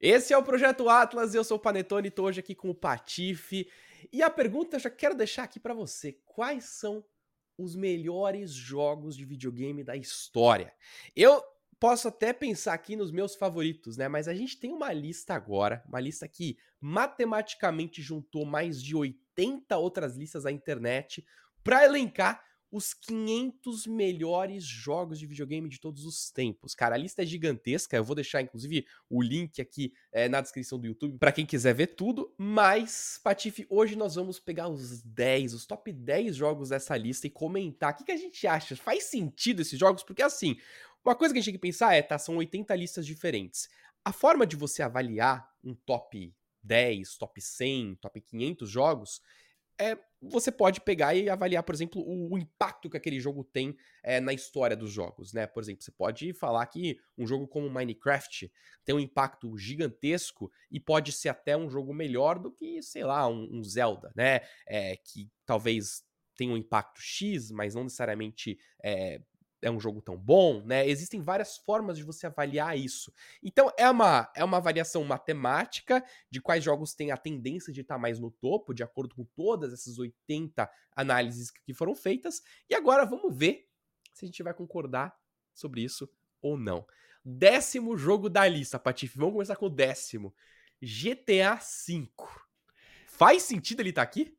Esse é o Projeto Atlas, eu sou o Panetone, estou hoje aqui com o Patife. E a pergunta eu já quero deixar aqui para você: quais são os melhores jogos de videogame da história? Eu posso até pensar aqui nos meus favoritos, né? Mas a gente tem uma lista agora, uma lista que matematicamente juntou mais de 80 outras listas à internet para elencar os 500 melhores jogos de videogame de todos os tempos. Cara, a lista é gigantesca. Eu vou deixar, inclusive, o link aqui é, na descrição do YouTube para quem quiser ver tudo. Mas, Patife, hoje nós vamos pegar os 10, os top 10 jogos dessa lista e comentar o que, que a gente acha. Faz sentido esses jogos? Porque, assim, uma coisa que a gente tem que pensar é, tá, são 80 listas diferentes. A forma de você avaliar um top 10, top 100, top 500 jogos é, você pode pegar e avaliar, por exemplo, o, o impacto que aquele jogo tem é, na história dos jogos, né? Por exemplo, você pode falar que um jogo como Minecraft tem um impacto gigantesco e pode ser até um jogo melhor do que, sei lá, um, um Zelda, né? É, que talvez tenha um impacto X, mas não necessariamente é, é um jogo tão bom, né? Existem várias formas de você avaliar isso. Então é uma, é uma avaliação matemática de quais jogos têm a tendência de estar mais no topo, de acordo com todas essas 80 análises que foram feitas. E agora vamos ver se a gente vai concordar sobre isso ou não. Décimo jogo da lista, Patife. Vamos começar com o décimo. GTA V. Faz sentido ele estar tá aqui?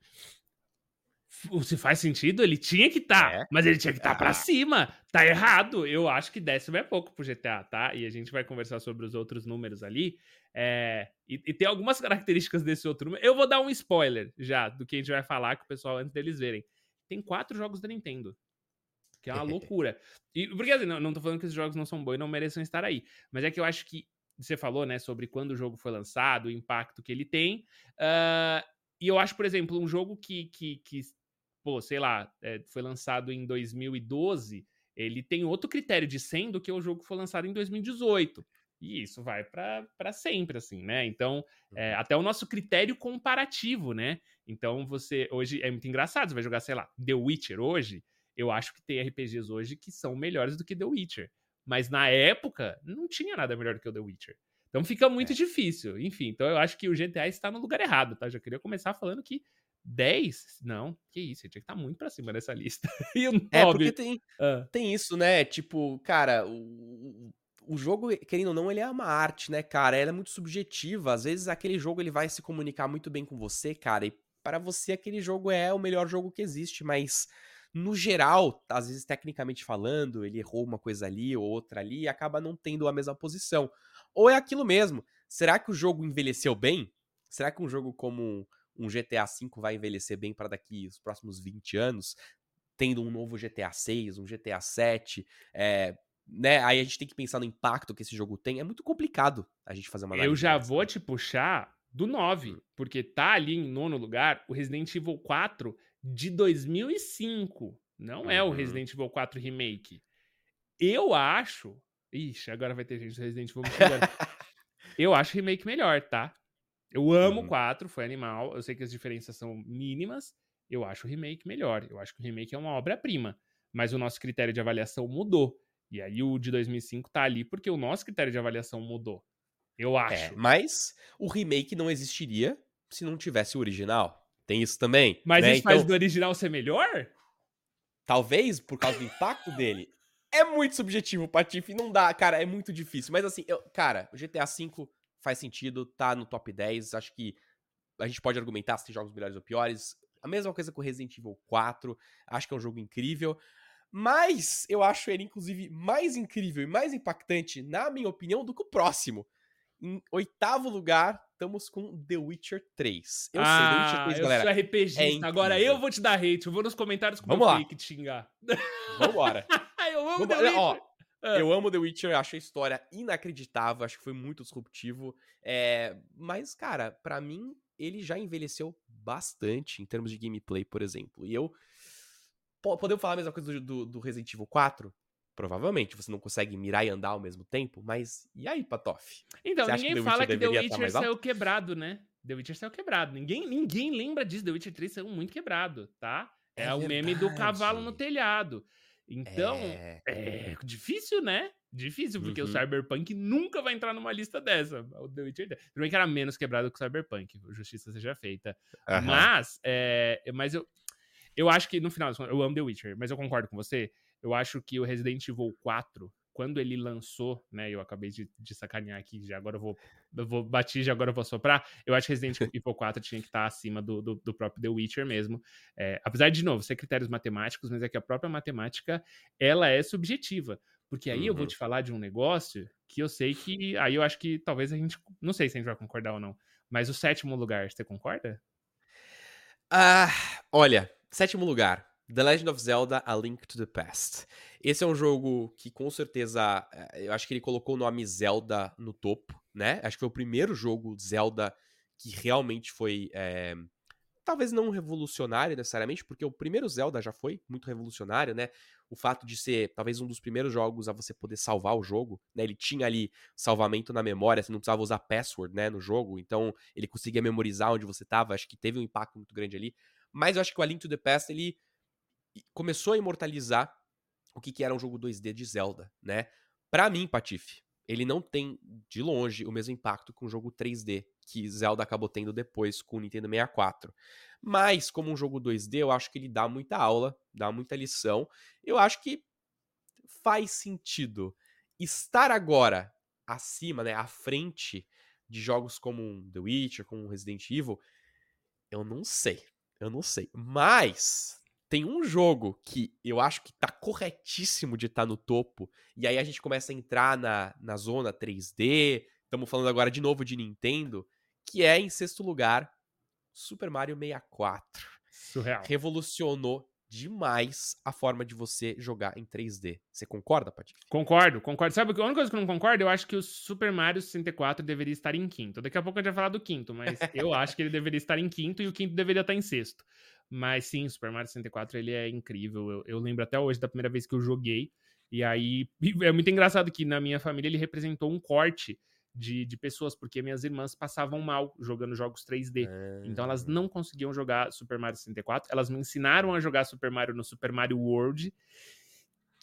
Se faz sentido, ele tinha que estar, tá, é. mas ele tinha que estar tá ah. pra cima. Tá errado. Eu acho que décimo é pouco pro GTA, tá? E a gente vai conversar sobre os outros números ali. É, e, e, tem algumas características desse outro número. Eu vou dar um spoiler já do que a gente vai falar com o pessoal antes deles verem. Tem quatro jogos da Nintendo. Que é uma loucura. E, porque assim, não, não tô falando que esses jogos não são bons e não mereçam estar aí. Mas é que eu acho que você falou, né, sobre quando o jogo foi lançado, o impacto que ele tem. Uh, e eu acho, por exemplo, um jogo que, que, que pô, sei lá, é, foi lançado em 2012, ele tem outro critério de 100 do que o jogo que foi lançado em 2018. E isso vai para sempre, assim, né? Então, é, até o nosso critério comparativo, né? Então, você. Hoje é muito engraçado, você vai jogar, sei lá, The Witcher hoje. Eu acho que tem RPGs hoje que são melhores do que The Witcher. Mas na época, não tinha nada melhor do que o The Witcher. Então fica muito é. difícil. Enfim, então eu acho que o GTA está no lugar errado, tá? Já queria começar falando que 10? Não, que isso, tinha que estar tá muito pra cima dessa lista. e o 9? É, porque tem, ah. tem isso, né? Tipo, cara, o, o jogo, querendo ou não, ele é uma arte, né, cara? Ela é muito subjetiva. Às vezes aquele jogo ele vai se comunicar muito bem com você, cara, e para você aquele jogo é o melhor jogo que existe, mas no geral, às vezes tecnicamente falando, ele errou uma coisa ali ou outra ali e acaba não tendo a mesma posição. Ou é aquilo mesmo. Será que o jogo envelheceu bem? Será que um jogo como um GTA V vai envelhecer bem para daqui os próximos 20 anos, tendo um novo GTA 6, um GTA 7, é, né? Aí a gente tem que pensar no impacto que esse jogo tem. É muito complicado a gente fazer uma Eu já dessa. vou te puxar do 9, hum. porque tá ali em nono lugar o Resident Evil 4 de 2005. Não uhum. é o uhum. Resident Evil 4 Remake. Eu acho. Ixi, agora vai ter gente do Resident Evil me Eu acho o remake melhor, tá? Eu amo o 4, foi animal. Eu sei que as diferenças são mínimas. Eu acho o remake melhor. Eu acho que o remake é uma obra-prima. Mas o nosso critério de avaliação mudou. E aí o de 2005 tá ali porque o nosso critério de avaliação mudou. Eu é, acho. É, mas o remake não existiria se não tivesse o original. Tem isso também. Mas né? isso então, faz do original ser melhor? Talvez por causa do impacto dele. É muito subjetivo, Patife. Não dá, cara, é muito difícil. Mas assim, eu, cara, o GTA V faz sentido, tá no top 10. Acho que a gente pode argumentar se tem jogos melhores ou piores. A mesma coisa com Resident Evil 4. Acho que é um jogo incrível. Mas eu acho ele, inclusive, mais incrível e mais impactante, na minha opinião, do que o próximo. Em oitavo lugar, estamos com The Witcher 3. Eu ah, sei, The Witcher 3, eu galera. Eu sou RPGista. É Agora eu vou te dar hate. Eu vou nos comentários com Vamos lá. te xingar. Vambora. eu amo Vambora. The Witcher. Ó, ah. Eu amo The Witcher, acho a história inacreditável, acho que foi muito disruptivo. É, mas, cara, para mim, ele já envelheceu bastante em termos de gameplay, por exemplo. E eu. Podemos falar a mesma coisa do, do, do Resident Evil 4? Provavelmente, você não consegue mirar e andar ao mesmo tempo, mas e aí, Patoff? Então, ninguém que fala que The Witcher saiu quebrado, né? The Witcher saiu quebrado. Ninguém, ninguém lembra disso. The Witcher 3 saiu muito quebrado, tá? É, é o meme do cavalo no telhado. Então, é... é, difícil, né? Difícil, porque uhum. o Cyberpunk nunca vai entrar numa lista dessa. O The Witcher. Tudo bem que era menos quebrado que o Cyberpunk, justiça seja feita. Uhum. Mas, é, mas eu, eu acho que, no final, eu amo The Witcher, mas eu concordo com você. Eu acho que o Resident Evil 4, quando ele lançou, né? Eu acabei de, de sacanear aqui, já agora eu vou, eu vou bater, já agora eu vou soprar. Eu acho que Resident Evil 4 tinha que estar acima do, do, do próprio The Witcher mesmo. É, apesar de, de novo, ser critérios matemáticos, mas é que a própria matemática ela é subjetiva. Porque aí uhum. eu vou uhum. te falar de um negócio que eu sei que. Aí eu acho que talvez a gente. Não sei se a gente vai concordar ou não. Mas o sétimo lugar, você concorda? Ah, olha, sétimo lugar. The Legend of Zelda A Link to the Past. Esse é um jogo que com certeza. Eh, eu acho que ele colocou o nome Zelda no topo, né? Acho que foi o primeiro jogo Zelda que realmente foi. É, talvez não revolucionário necessariamente, porque o primeiro Zelda já foi muito revolucionário, né? O fato de ser talvez um dos primeiros jogos a você poder salvar o jogo, né? Ele tinha ali salvamento na memória, você não precisava usar password, né, no jogo, então ele conseguia memorizar onde você estava, acho que teve um impacto muito grande ali. Mas eu acho que o A Link to the Past ele começou a imortalizar o que que era um jogo 2D de Zelda, né? Para mim, Patife, ele não tem de longe o mesmo impacto que um jogo 3D que Zelda acabou tendo depois com o Nintendo 64. Mas, como um jogo 2D, eu acho que ele dá muita aula, dá muita lição. Eu acho que faz sentido estar agora acima, né, à frente de jogos como The Witcher, como Resident Evil. Eu não sei. Eu não sei. Mas tem um jogo que eu acho que tá corretíssimo de estar tá no topo, e aí a gente começa a entrar na, na zona 3D, estamos falando agora de novo de Nintendo, que é, em sexto lugar, Super Mario 64. Surreal. Revolucionou demais a forma de você jogar em 3D. Você concorda, Paty? Concordo, concordo. Sabe a única coisa que eu não concordo? Eu acho que o Super Mario 64 deveria estar em quinto. Daqui a pouco a gente vai falar do quinto, mas eu acho que ele deveria estar em quinto e o quinto deveria estar em sexto. Mas sim, Super Mario 64 ele é incrível. Eu, eu, lembro até hoje da primeira vez que eu joguei. E aí é muito engraçado que na minha família ele representou um corte de, de pessoas, porque minhas irmãs passavam mal jogando jogos 3D. É... Então elas não conseguiam jogar Super Mario 64. Elas me ensinaram a jogar Super Mario no Super Mario World,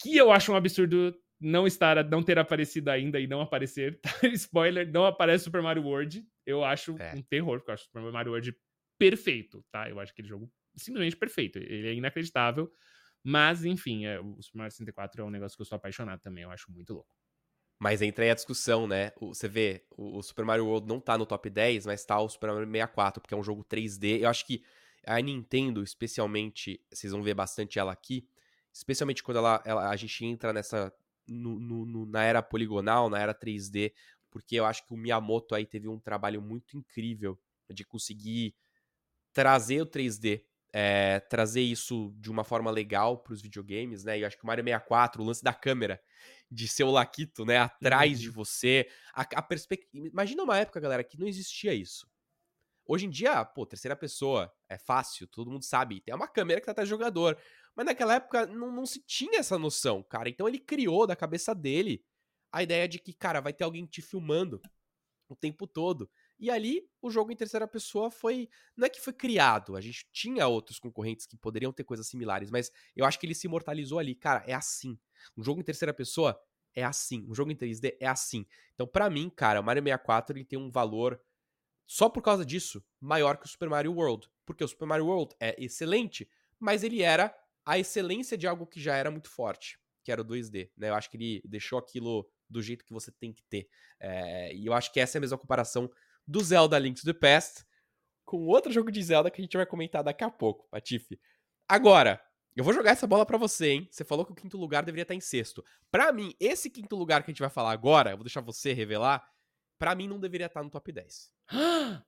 que eu acho um absurdo não estar, não ter aparecido ainda e não aparecer. Spoiler, não aparece Super Mario World. Eu acho é. um terror, porque eu acho Super Mario World perfeito, tá? Eu acho aquele jogo simplesmente perfeito. Ele é inacreditável. Mas, enfim, é, o Super Mario 64 é um negócio que eu sou apaixonado também. Eu acho muito louco. Mas entra aí a discussão, né? você vê, o, Super Mario World não tá no top 10, mas tá o Super Mario 64, porque é um jogo 3D. Eu acho que a Nintendo, especialmente, vocês vão ver bastante ela aqui, especialmente quando ela, ela a gente entra nessa. No, no, na era poligonal, na era 3D, porque eu acho que o Miyamoto aí teve um trabalho muito incrível de conseguir trazer o 3D é, trazer isso de uma forma legal para os videogames, né? E eu acho que o Mario 64, o lance da câmera, de ser o Laquito, né, atrás uhum. de você, a, a perspectiva. Imagina uma época, galera, que não existia isso. Hoje em dia, pô, terceira pessoa é fácil, todo mundo sabe, tem uma câmera que tá atrás do jogador. Mas naquela época não, não se tinha essa noção, cara. Então ele criou da cabeça dele a ideia de que, cara, vai ter alguém te filmando o tempo todo. E ali o jogo em terceira pessoa foi. Não é que foi criado, a gente tinha outros concorrentes que poderiam ter coisas similares, mas eu acho que ele se imortalizou ali. Cara, é assim. Um jogo em terceira pessoa é assim. Um jogo em 3D é assim. Então, para mim, cara, o Mario 64 ele tem um valor só por causa disso maior que o Super Mario World. Porque o Super Mario World é excelente, mas ele era a excelência de algo que já era muito forte, que era o 2D. Né? Eu acho que ele deixou aquilo do jeito que você tem que ter. É, e eu acho que essa é a mesma comparação do Zelda Link to the Past com outro jogo de Zelda que a gente vai comentar daqui a pouco, Patife. Agora, eu vou jogar essa bola para você, hein? Você falou que o quinto lugar deveria estar em sexto. Para mim, esse quinto lugar que a gente vai falar agora, eu vou deixar você revelar, para mim não deveria estar no top 10.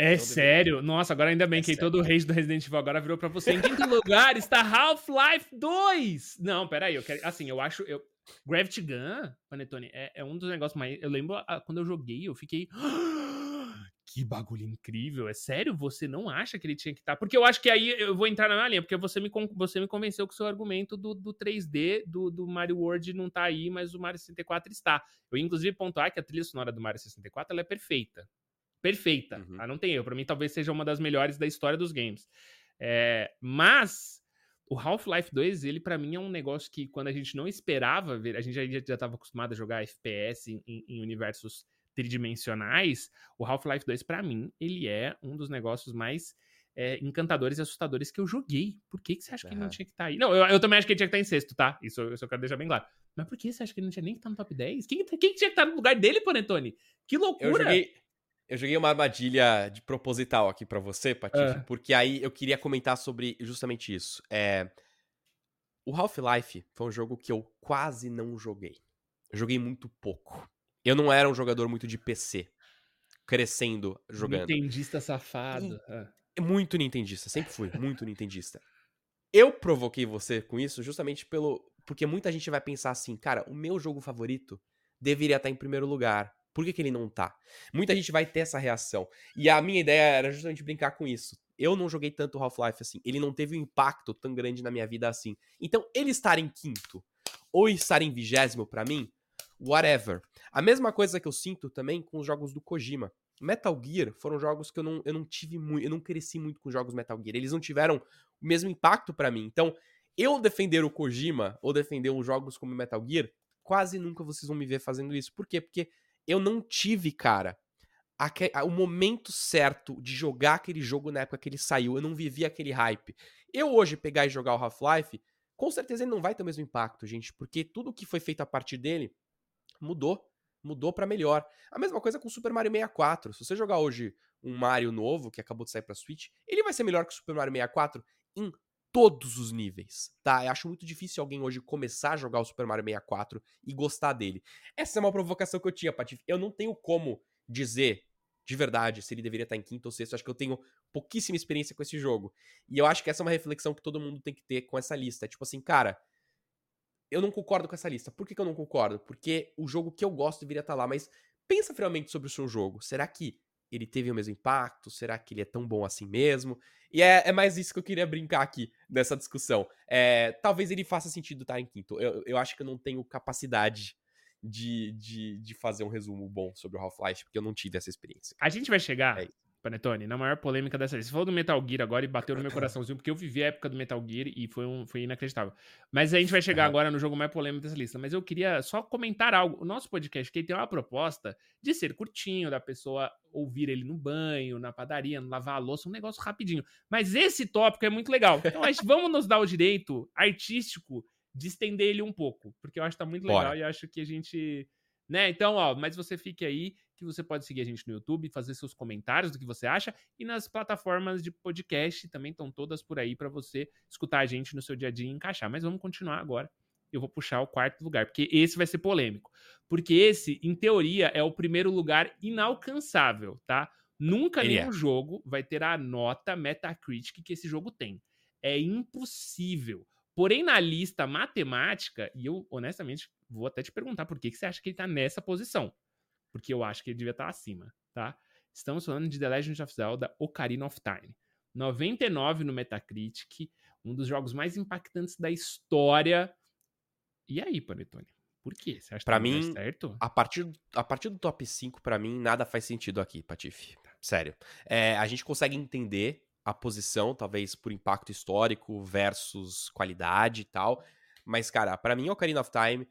É não sério? Deveria. Nossa, agora ainda bem é que sério. todo o rei do Resident Evil agora virou pra você. Em quinto lugar está Half-Life 2! Não, peraí, eu quero. Assim, eu acho. Eu... Gravity Gun, Panetone, é, é um dos negócios mais. Eu lembro a, quando eu joguei, eu fiquei que bagulho incrível. É sério? Você não acha que ele tinha que estar? Tá? Porque eu acho que aí eu vou entrar na minha linha, porque você me, você me convenceu com o seu argumento do, do 3D do, do Mario World não tá aí, mas o Mario 64 está. Eu, inclusive, pontuar que a trilha sonora do Mario 64 ela é perfeita. Perfeita. Uhum. Ah, não tem erro. Pra mim, talvez seja uma das melhores da história dos games. É, mas o Half-Life 2, ele para mim é um negócio que quando a gente não esperava ver, a gente já, já tava acostumado a jogar FPS em, em universos tridimensionais, o Half-Life 2 para mim, ele é um dos negócios mais é, encantadores e assustadores que eu joguei. Por que, que você acha uhum. que ele não tinha que estar tá aí? Não, eu, eu, também acho que ele tinha que estar tá em sexto, tá? Isso eu só quero deixar bem claro. Mas por que você acha que ele não tinha nem que estar tá no top 10? Quem, quem tinha que estar no lugar dele, Panetone? Que loucura! Eu joguei, eu joguei uma armadilha de proposital aqui para você, Patife, porque aí eu queria comentar sobre justamente isso. É... O Half-Life foi um jogo que eu quase não joguei. Eu joguei muito pouco. Eu não era um jogador muito de PC. Crescendo jogando. Nintendista safado. E, é muito nintendista, sempre fui muito nintendista. Eu provoquei você com isso justamente pelo porque muita gente vai pensar assim, cara, o meu jogo favorito deveria estar em primeiro lugar. Por que, que ele não tá? Muita gente vai ter essa reação. E a minha ideia era justamente brincar com isso. Eu não joguei tanto Half-Life assim. Ele não teve um impacto tão grande na minha vida assim. Então, ele estar em quinto ou estar em vigésimo para mim, whatever. A mesma coisa que eu sinto também com os jogos do Kojima. Metal Gear foram jogos que eu não, eu não tive muito, eu não cresci muito com jogos Metal Gear. Eles não tiveram o mesmo impacto para mim. Então, eu defender o Kojima ou defender uns jogos como Metal Gear, quase nunca vocês vão me ver fazendo isso. Por quê? Porque eu não tive, cara, o momento certo de jogar aquele jogo na época que ele saiu. Eu não vivi aquele hype. Eu hoje pegar e jogar o Half-Life, com certeza ele não vai ter o mesmo impacto, gente, porque tudo que foi feito a partir dele mudou mudou para melhor. A mesma coisa com Super Mario 64. Se você jogar hoje um Mario novo que acabou de sair para Switch, ele vai ser melhor que o Super Mario 64 em todos os níveis, tá? Eu acho muito difícil alguém hoje começar a jogar o Super Mario 64 e gostar dele. Essa é uma provocação que eu tinha, Patife. Eu não tenho como dizer de verdade se ele deveria estar em quinto ou sexto. Eu acho que eu tenho pouquíssima experiência com esse jogo. E eu acho que essa é uma reflexão que todo mundo tem que ter com essa lista. É tipo assim, cara, eu não concordo com essa lista. Por que, que eu não concordo? Porque o jogo que eu gosto deveria estar lá, mas pensa friamente sobre o seu jogo. Será que ele teve o mesmo impacto? Será que ele é tão bom assim mesmo? E é, é mais isso que eu queria brincar aqui nessa discussão. É, talvez ele faça sentido estar em quinto. Eu, eu acho que eu não tenho capacidade de, de, de fazer um resumo bom sobre o Half-Life, porque eu não tive essa experiência. A gente vai chegar é Panetone, na maior polêmica dessa lista. Você falou do Metal Gear agora e bateu no meu coraçãozinho, porque eu vivi a época do Metal Gear e foi, um, foi inacreditável. Mas a gente vai chegar agora no jogo mais polêmico dessa lista. Mas eu queria só comentar algo. O nosso podcast que tem uma proposta de ser curtinho, da pessoa ouvir ele no banho, na padaria, no lavar a louça, um negócio rapidinho. Mas esse tópico é muito legal. Então gente, vamos nos dar o direito artístico de estender ele um pouco, porque eu acho que tá muito legal Bora. e acho que a gente. Né? Então, ó, mas você fique aí que você pode seguir a gente no YouTube, fazer seus comentários do que você acha e nas plataformas de podcast também estão todas por aí para você escutar a gente no seu dia a dia e encaixar. Mas vamos continuar agora. Eu vou puxar o quarto lugar, porque esse vai ser polêmico. Porque esse, em teoria, é o primeiro lugar inalcançável, tá? Nunca Ele nenhum é. jogo vai ter a nota Metacritic que esse jogo tem. É impossível. Porém, na lista matemática, e eu honestamente vou até te perguntar por que, que você acha que ele tá nessa posição porque eu acho que ele devia estar acima, tá? Estamos falando de The Legend of Zelda Ocarina of Time. 99 no Metacritic, um dos jogos mais impactantes da história. E aí, Panetone? Por quê? Você acha pra que mim, certo? A partir, a partir do top 5, para mim, nada faz sentido aqui, Patife. Sério. É, a gente consegue entender a posição, talvez por impacto histórico versus qualidade e tal. Mas, cara, para mim, Ocarina of Time,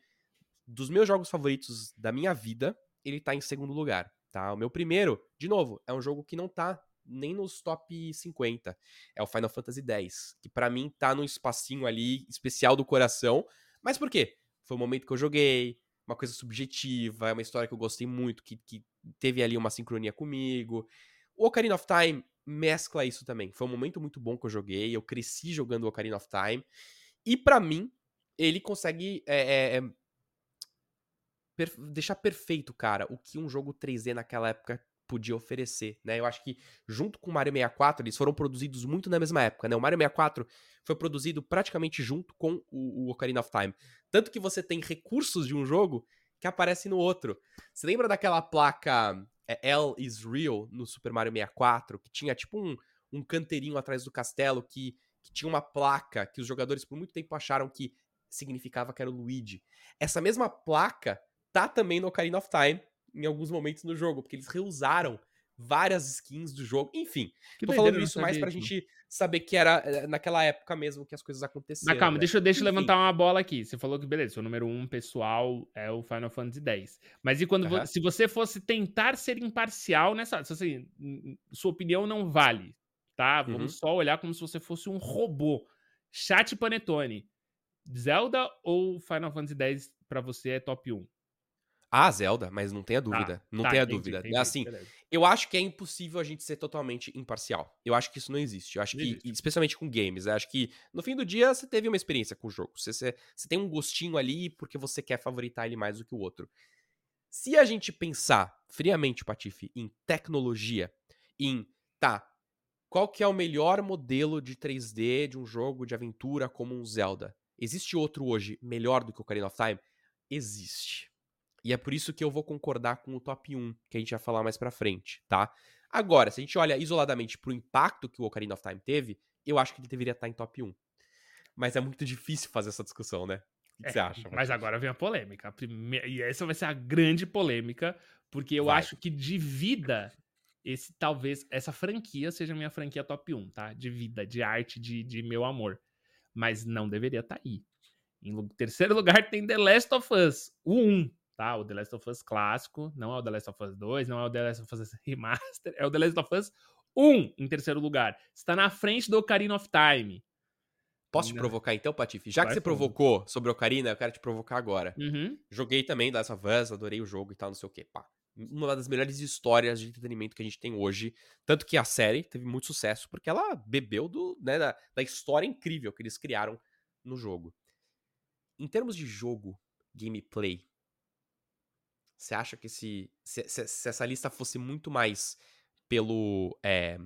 dos meus jogos favoritos da minha vida, ele tá em segundo lugar, tá? O meu primeiro, de novo, é um jogo que não tá nem nos top 50. É o Final Fantasy X, que para mim tá num espacinho ali especial do coração. Mas por quê? Foi o momento que eu joguei, uma coisa subjetiva, é uma história que eu gostei muito, que, que teve ali uma sincronia comigo. O Ocarina of Time mescla isso também. Foi um momento muito bom que eu joguei, eu cresci jogando o Ocarina of Time. E para mim, ele consegue é, é, é per deixar perfeito, cara, o que um jogo 3D naquela época podia oferecer, né? Eu acho que junto com o Mario 64, eles foram produzidos muito na mesma época, né? O Mario 64 foi produzido praticamente junto com o, o Ocarina of Time. Tanto que você tem recursos de um jogo que aparecem no outro. Você lembra daquela placa é, L is Real no Super Mario 64, que tinha tipo um, um canteirinho atrás do castelo que, que tinha uma placa que os jogadores por muito tempo acharam que significava que era o Luigi. Essa mesma placa tá também no Ocarina of Time em alguns momentos no jogo, porque eles reusaram várias skins do jogo, enfim. Que tô falando isso mais pra gente saber que era eh, naquela época mesmo que as coisas aconteceram. Mas calma, né? deixa, deixa eu levantar uma bola aqui. Você falou que, beleza, o número um pessoal é o Final Fantasy X. Mas e quando uhum. se você fosse tentar ser imparcial nessa. Se assim, sua opinião não vale, tá? Vamos uhum. só olhar como se você fosse um robô. Chat Panetone. Zelda ou Final Fantasy X pra você é top 1? Ah, Zelda, mas não tenha dúvida. Tá, não tá, tenha entendi, dúvida. Entendi, assim, beleza. eu acho que é impossível a gente ser totalmente imparcial. Eu acho que isso não existe. Eu acho que, existe. especialmente com games, eu acho que no fim do dia você teve uma experiência com o jogo. Você, você, você tem um gostinho ali porque você quer favoritar ele mais do que o outro. Se a gente pensar friamente, Patife, em tecnologia, em, tá, qual que é o melhor modelo de 3D de um jogo de aventura como um Zelda? Existe outro hoje melhor do que o Ocarina of Time? Existe. E é por isso que eu vou concordar com o top 1, que a gente vai falar mais pra frente, tá? Agora, se a gente olha isoladamente pro impacto que o Ocarina of Time teve, eu acho que ele deveria estar em top 1. Mas é muito difícil fazer essa discussão, né? O que, é, você acha? Mas agora vem a polêmica. E essa vai ser a grande polêmica, porque eu vai. acho que de vida, esse talvez, essa franquia seja minha franquia top 1, tá? De vida, de arte, de, de meu amor. Mas não deveria estar aí. Em terceiro lugar tem The Last of Us, o 1 tá? O The Last of Us clássico, não é o The Last of Us 2, não é o The Last of Us Remaster, é o The Last of Us 1 em terceiro lugar. Está na frente do Ocarina of Time. Posso te provocar então, Patife? Já Vai que você provocou sobre Ocarina, eu quero te provocar agora. Uhum. Joguei também The Last of Us, adorei o jogo e tal, não sei o quê. Pá. Uma das melhores histórias de entretenimento que a gente tem hoje. Tanto que a série teve muito sucesso, porque ela bebeu do, né, da, da história incrível que eles criaram no jogo. Em termos de jogo, gameplay, você acha que se, se, se, essa lista fosse muito mais pelo. É,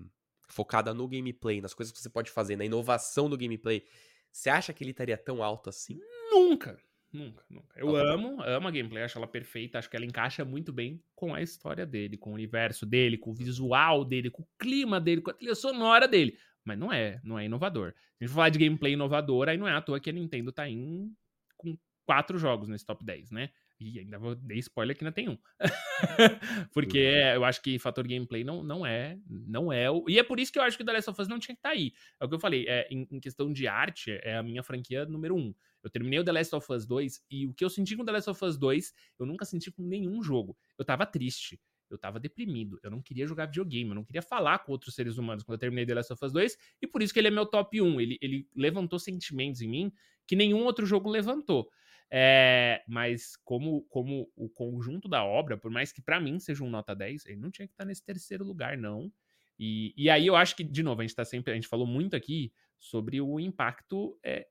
focada no gameplay, nas coisas que você pode fazer, na inovação do gameplay, você acha que ele estaria tão alto assim? Nunca. Nunca, nunca. Eu amo, amo a gameplay, acho ela perfeita, acho que ela encaixa muito bem com a história dele, com o universo dele, com o visual dele, com o clima dele, com a trilha sonora dele. Mas não é, não é inovador. Se a gente falar de gameplay inovador, aí não é à toa que a Nintendo tá em com quatro jogos nesse top 10, né? E ainda vou dar spoiler que ainda tem um. Porque uhum. eu acho que fator gameplay não, não é. Não é. O... E é por isso que eu acho que o The Last of Us não tinha que estar tá aí. É o que eu falei. É, em, em, questão de arte, é a minha franquia número um. Eu terminei o The Last of Us 2 e o que eu senti com o The Last of Us 2, eu nunca senti com nenhum jogo. Eu tava triste. Eu tava deprimido. Eu não queria jogar videogame. Eu não queria falar com outros seres humanos quando eu terminei The Last of Us 2. E por isso que ele é meu top 1. Ele, ele levantou sentimentos em mim que nenhum outro jogo levantou. É, mas como, como o conjunto da obra, por mais que para mim seja um nota 10, ele não tinha que estar tá nesse terceiro lugar, não. E, e aí eu acho que, de novo, a gente tá sempre. A gente falou muito aqui sobre o impacto é,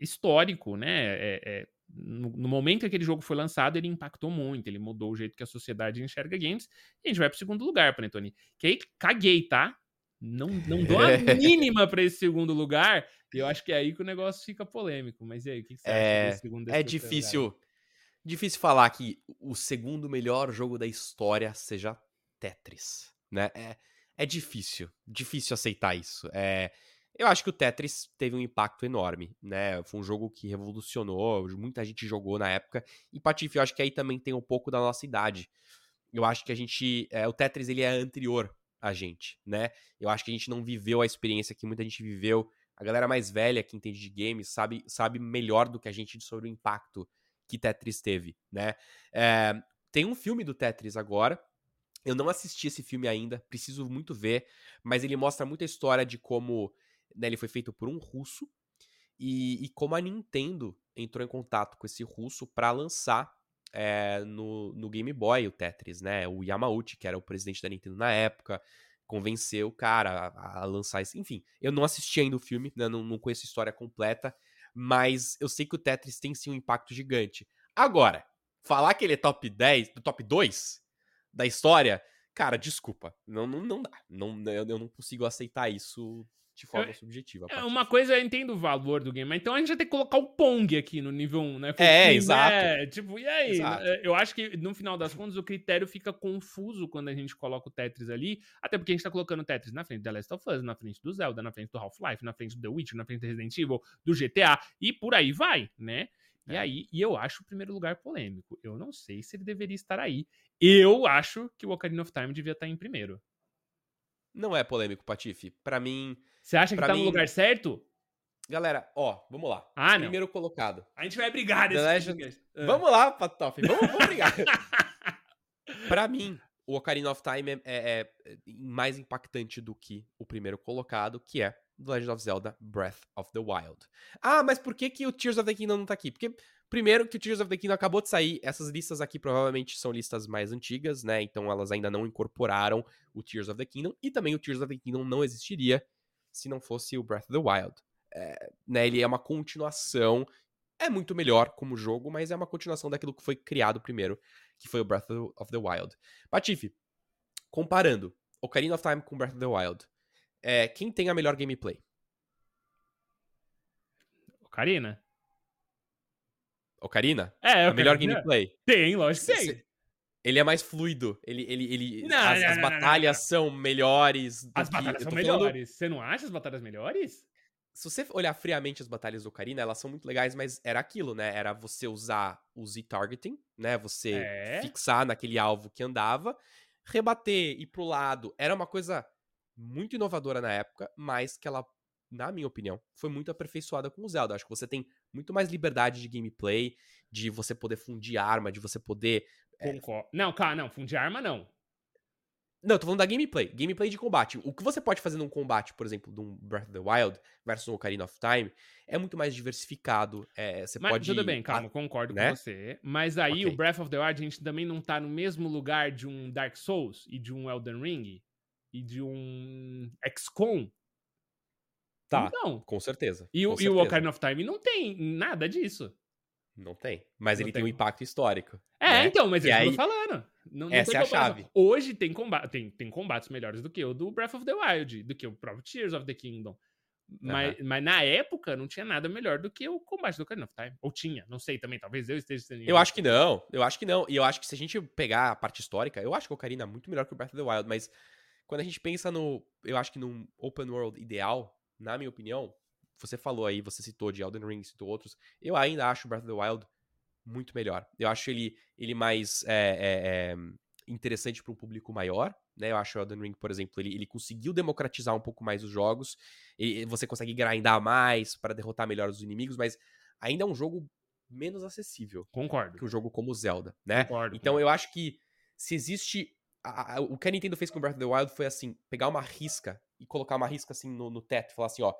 histórico, né? É, é, no, no, momento que aquele jogo foi lançado, ele impactou muito, ele mudou o jeito que a sociedade enxerga games. E a gente vai pro segundo lugar, Panetone. Que aí caguei, tá? Não, não dou a mínima para esse segundo lugar. E eu acho que é aí que o negócio fica polêmico. Mas e aí, o que, você é, acha segundo É difícil, lugar? difícil falar que o segundo melhor jogo da história seja Tetris, né? É, é difícil, difícil aceitar isso. É, eu acho que o Tetris teve um impacto enorme, né? Foi um jogo que revolucionou, muita gente jogou na época. E Patife, eu acho que aí também tem um pouco da nossa idade. Eu acho que a gente, é, o Tetris ele é anterior a gente, né? Eu acho que a gente não viveu a experiência que muita gente viveu. A galera mais velha que entende de games sabe, sabe melhor do que a gente sobre o impacto que Tetris teve, né? É, tem um filme do Tetris agora. Eu não assisti esse filme ainda, preciso muito ver, mas ele mostra muita história de como né, ele foi feito por um russo e, e como a Nintendo entrou em contato com esse russo para lançar é, no, no Game Boy o Tetris, né? O Yamauchi, que era o presidente da Nintendo na época, convenceu o cara a, a lançar isso. Enfim, eu não assisti ainda o filme, né? não, não conheço a história completa, mas eu sei que o Tetris tem sim um impacto gigante. Agora, falar que ele é top 10, do top 2 da história, cara, desculpa. Não, não, não dá. Não, eu, eu não consigo aceitar isso de forma eu, subjetiva. É, uma coisa, eu entendo o valor do game, mas então a gente vai ter que colocar o Pong aqui no nível 1, né? Porque, é, exato. É, tipo, e aí? Exato. É, eu acho que, no final das contas, o critério fica confuso quando a gente coloca o Tetris ali, até porque a gente tá colocando o Tetris na frente da Last of Us, na frente do Zelda, na frente do Half-Life, na frente do The Witcher, na frente do Resident Evil, do GTA, e por aí vai, né? E é. aí, e eu acho o primeiro lugar polêmico. Eu não sei se ele deveria estar aí. Eu acho que o Ocarina of Time devia estar em primeiro. não é polêmico, Patife. Para mim. Você acha que tá mim... no lugar certo? Galera, ó, vamos lá. Ah, Primeiro colocado. A gente vai brigar nesse Legend... ah. Vamos lá, Patoff. Vamos, vamos brigar. pra mim, o Ocarina of Time é, é, é, mais impactante do que o primeiro colocado, que é The Legend of Zelda Breath of the Wild. Ah, mas por que, que o Tears of the Kingdom não tá aqui? Porque, primeiro, que o Tears of the Kingdom acabou de sair, essas listas aqui provavelmente são listas mais antigas, né? Então elas ainda não incorporaram o Tears of the Kingdom, e também o Tears of the Kingdom não existiria se não fosse o Breath of the Wild. É, né, ele é uma continuação, é muito melhor como jogo, mas é uma continuação daquilo que foi criado primeiro, que foi o Breath of the Wild. Patife, comparando Ocarina of Time com Breath of the Wild, é, quem tem a melhor gameplay? Ocarina. Ocarina? É, a melhor gameplay. Tem, lógico que tem. Ele é mais fluido. Ele, ele, ele, não, as, não, as não, batalhas são melhores. As batalhas são melhores. Você não acha as batalhas melhores? Se você olhar friamente as batalhas do Ocarina, elas são muito legais, mas era aquilo, né? Era você usar o Z-targeting, né? Você é. fixar naquele alvo que andava, rebater, ir pro lado. Era uma coisa muito inovadora na época, mas que ela, na minha opinião, foi muito aperfeiçoada com o Zelda. Acho que você tem muito mais liberdade de gameplay, de você poder fundir arma, de você poder. É... Não, cara, não, fundir arma não. Não, tô falando da gameplay. Gameplay de combate. O que você pode fazer num combate, por exemplo, de um Breath of the Wild versus um Ocarina of Time, é muito mais diversificado. É, você mas, pode. Tudo bem, calma, concordo né? com você. Mas aí okay. o Breath of the Wild, a gente também não tá no mesmo lugar de um Dark Souls e de um Elden Ring e de um XCOM. Tá. Não. Com certeza. E, com o, certeza. e o Ocarina of Time não tem nada disso. Não tem. Mas não ele tem. um impacto histórico. É, né? então, mas é isso que eu tô falando. Não, não Essa é a chave. Hoje tem, combate, tem, tem combates melhores do que o do Breath of the Wild, do que o próprio Tears of the Kingdom. Mas, uhum. mas na época não tinha nada melhor do que o combate do Ocarina of Time. Ou tinha, não sei também, talvez eu esteja sendo. Eu acho que não, eu acho que não. E eu acho que se a gente pegar a parte histórica, eu acho que o Ocarina é muito melhor que o Breath of the Wild, mas quando a gente pensa no. Eu acho que num open world ideal, na minha opinião, você falou aí, você citou de Elden Ring, citou outros, eu ainda acho o Breath of the Wild muito melhor. Eu acho ele, ele mais é, é, interessante para um público maior, né? Eu acho o Elden Ring, por exemplo, ele, ele conseguiu democratizar um pouco mais os jogos. E você consegue grindar mais para derrotar melhor os inimigos, mas ainda é um jogo menos acessível. Concordo. Que um jogo como Zelda, né? Concordo. Então eu acho que se existe. A, a, o que a Nintendo fez com Breath of the Wild foi assim: pegar uma risca e colocar uma risca assim no, no teto e falar assim, ó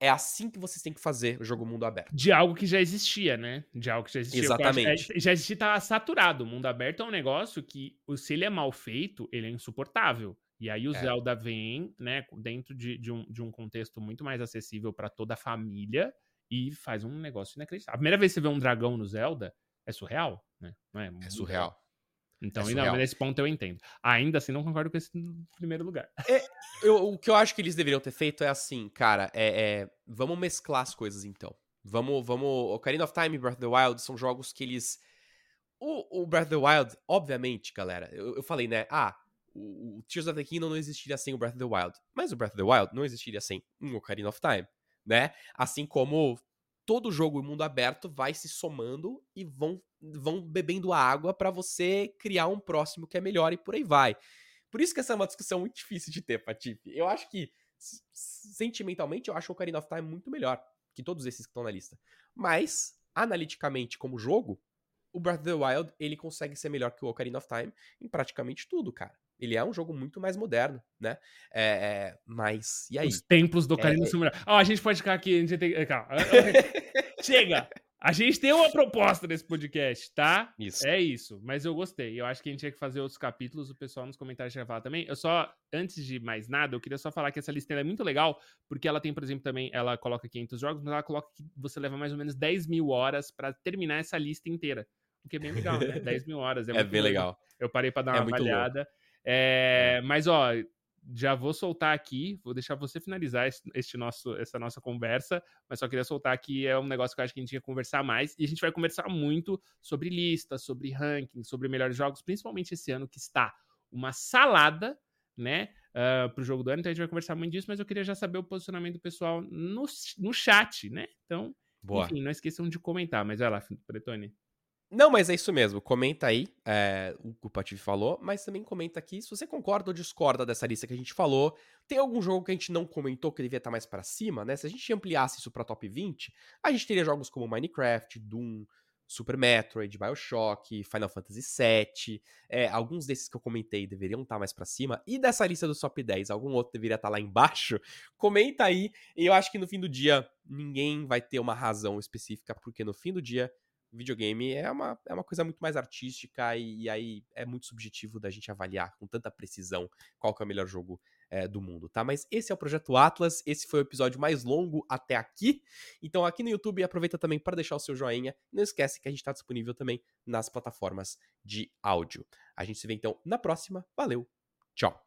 é assim que vocês têm que fazer o jogo mundo aberto. De algo que já existia, né? De algo que já existia. Exatamente. É, já existia, tá saturado. O mundo aberto é um negócio que, se ele é mal feito, ele é insuportável. E aí o é. Zelda vem, né, dentro de, de, um, de um contexto muito mais acessível para toda a família e faz um negócio inacreditável. A primeira vez que você vê um dragão no Zelda é surreal, né? É, é surreal. Então, é não, nesse ponto eu entendo. Ainda assim, não concordo com esse primeiro lugar. É, eu, o que eu acho que eles deveriam ter feito é assim, cara, é, é, vamos mesclar as coisas então. Vamos, vamos. Ocarina of Time e Breath of the Wild são jogos que eles. O, o Breath of the Wild, obviamente, galera, eu, eu falei, né? Ah, o, o, Tears of the Kingdom não existiria sem o Breath of the Wild. Mas o Breath of the Wild não existiria sem um Ocarina of Time, né? Assim como todo jogo mundo aberto vai se somando e vão, vão bebendo água para você criar um próximo que é melhor e por aí vai. Por isso que essa é uma discussão muito difícil de ter, Patife. Eu acho que, sentimentalmente, eu acho o Ocarina of Time muito melhor que todos esses que estão na lista. Mas, analiticamente, como jogo, o Breath of the Wild, ele consegue ser melhor que o Ocarina of Time em praticamente tudo, cara. Ele é um jogo muito mais moderno, né? É, é, mas, e aí? Os tempos do Ocarina é, são melhores. Ó, oh, a gente pode ficar aqui, a gente tem... Calma. Chega! A gente tem uma proposta nesse podcast, tá? Isso. É isso. Mas eu gostei. Eu acho que a gente tinha que fazer outros capítulos. O pessoal nos comentários já falar também. Eu só, antes de mais nada, eu queria só falar que essa lista é muito legal, porque ela tem, por exemplo, também, ela coloca 500 jogos, mas ela coloca que você leva mais ou menos 10 mil horas para terminar essa lista inteira. O que é bem legal, né? 10 mil horas. É, é bem legal. Eu parei para dar é uma é olhada. É, mas, ó, já vou soltar aqui, vou deixar você finalizar este nosso, essa nossa conversa, mas só queria soltar que é um negócio que eu acho que a gente ia conversar mais, e a gente vai conversar muito sobre listas, sobre ranking, sobre melhores jogos, principalmente esse ano que está uma salada, né, uh, pro jogo do ano, então a gente vai conversar muito disso, mas eu queria já saber o posicionamento do pessoal no, no chat, né, então, Boa. enfim, não esqueçam de comentar, mas vai lá, Pretone. Não, mas é isso mesmo. Comenta aí é, o que o Patife falou, mas também comenta aqui se você concorda ou discorda dessa lista que a gente falou. Tem algum jogo que a gente não comentou que devia estar mais para cima, né? Se a gente ampliasse isso para top 20, a gente teria jogos como Minecraft, Doom, Super Metroid, BioShock, Final Fantasy VII. É, alguns desses que eu comentei deveriam estar mais para cima. E dessa lista do top 10, algum outro deveria estar lá embaixo? Comenta aí. E eu acho que no fim do dia ninguém vai ter uma razão específica, porque no fim do dia videogame é uma, é uma coisa muito mais artística e, e, aí é muito subjetivo da gente avaliar com tanta precisão qual que é o melhor jogo é, do mundo, tá? Mas esse é o Projeto Atlas, esse foi o episódio mais longo até aqui. Então aqui no YouTube aproveita também para deixar o seu joinha. Não esquece que a gente está disponível também nas plataformas de áudio. A gente se vê então na próxima. Valeu, tchau!